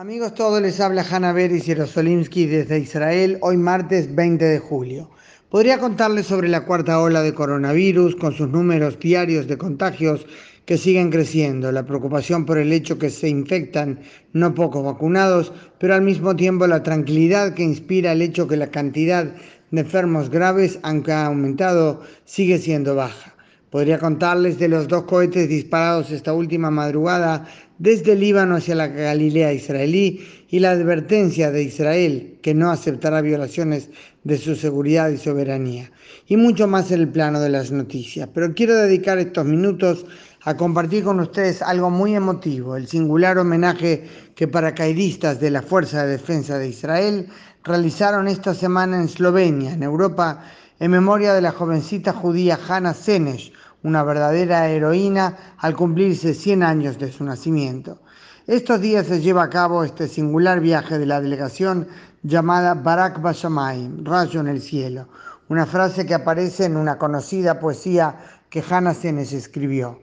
Amigos todos, les habla Hanna Beris Jerosolimsky desde Israel, hoy martes 20 de julio. Podría contarles sobre la cuarta ola de coronavirus con sus números diarios de contagios que siguen creciendo, la preocupación por el hecho que se infectan no pocos vacunados, pero al mismo tiempo la tranquilidad que inspira el hecho que la cantidad de enfermos graves, aunque ha aumentado, sigue siendo baja. Podría contarles de los dos cohetes disparados esta última madrugada desde el Líbano hacia la Galilea israelí y la advertencia de Israel que no aceptará violaciones de su seguridad y soberanía. Y mucho más en el plano de las noticias. Pero quiero dedicar estos minutos a compartir con ustedes algo muy emotivo, el singular homenaje que paracaidistas de la Fuerza de Defensa de Israel realizaron esta semana en Eslovenia, en Europa, en memoria de la jovencita judía Hannah Senesh, una verdadera heroína al cumplirse 100 años de su nacimiento. Estos días se lleva a cabo este singular viaje de la delegación llamada Barak Bashamayim, rayo en el cielo, una frase que aparece en una conocida poesía que Hannah Senes escribió.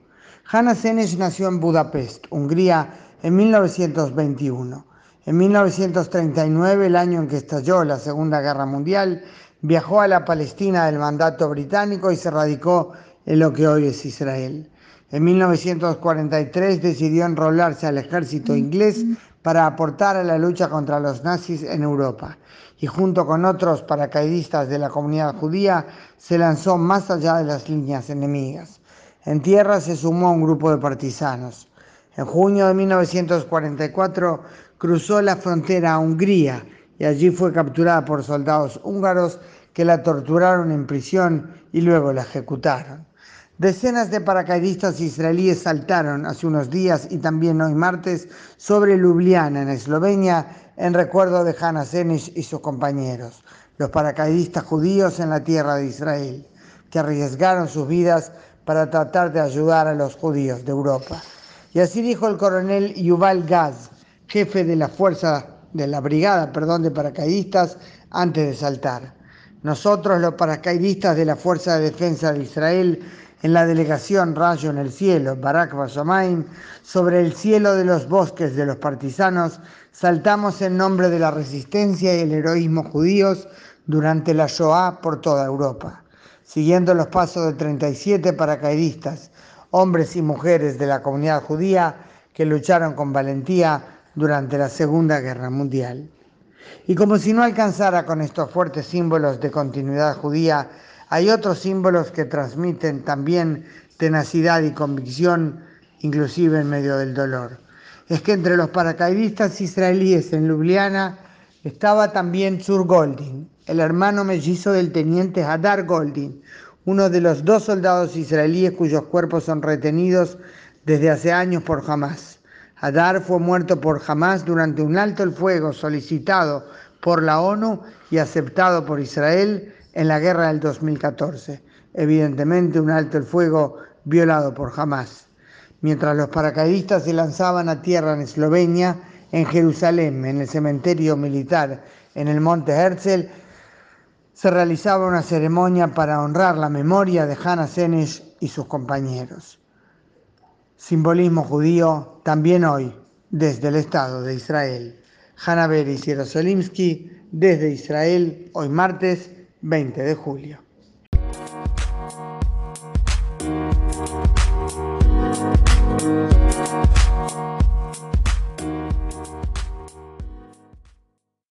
Hannah Senes nació en Budapest, Hungría, en 1921. En 1939, el año en que estalló la Segunda Guerra Mundial, viajó a la Palestina del mandato británico y se radicó en lo que hoy es Israel. En 1943 decidió enrolarse al ejército inglés para aportar a la lucha contra los nazis en Europa y junto con otros paracaidistas de la comunidad judía se lanzó más allá de las líneas enemigas. En tierra se sumó a un grupo de partisanos. En junio de 1944 cruzó la frontera a Hungría y allí fue capturada por soldados húngaros que la torturaron en prisión y luego la ejecutaron. Decenas de paracaidistas israelíes saltaron hace unos días y también hoy martes sobre Ljubljana, en Eslovenia, en recuerdo de Hanna Senish y sus compañeros, los paracaidistas judíos en la tierra de Israel, que arriesgaron sus vidas para tratar de ayudar a los judíos de Europa. Y así dijo el coronel Yuval Gaz, jefe de la fuerza de la brigada, perdón, de paracaidistas antes de saltar. Nosotros, los paracaidistas de la Fuerza de Defensa de Israel, en la delegación Rayo en el Cielo, Barak Bashamayim, sobre el cielo de los bosques de los partisanos, saltamos en nombre de la resistencia y el heroísmo judíos durante la Shoah por toda Europa, siguiendo los pasos de 37 paracaidistas, hombres y mujeres de la comunidad judía que lucharon con valentía durante la Segunda Guerra Mundial. Y como si no alcanzara con estos fuertes símbolos de continuidad judía, hay otros símbolos que transmiten también tenacidad y convicción, inclusive en medio del dolor. Es que entre los paracaidistas israelíes en Ljubljana estaba también Zur Goldin, el hermano mellizo del teniente Hadar Goldin, uno de los dos soldados israelíes cuyos cuerpos son retenidos desde hace años por Hamas. Hadar fue muerto por Hamas durante un alto el fuego solicitado por la ONU y aceptado por Israel en la guerra del 2014. Evidentemente un alto el fuego violado por Hamas. Mientras los paracaidistas se lanzaban a tierra en Eslovenia, en Jerusalén, en el cementerio militar en el monte Herzl, se realizaba una ceremonia para honrar la memoria de Hannah Senesh y sus compañeros. Simbolismo judío también hoy, desde el Estado de Israel. Hanna Beris Jerosolimsky, desde Israel, hoy martes 20 de julio.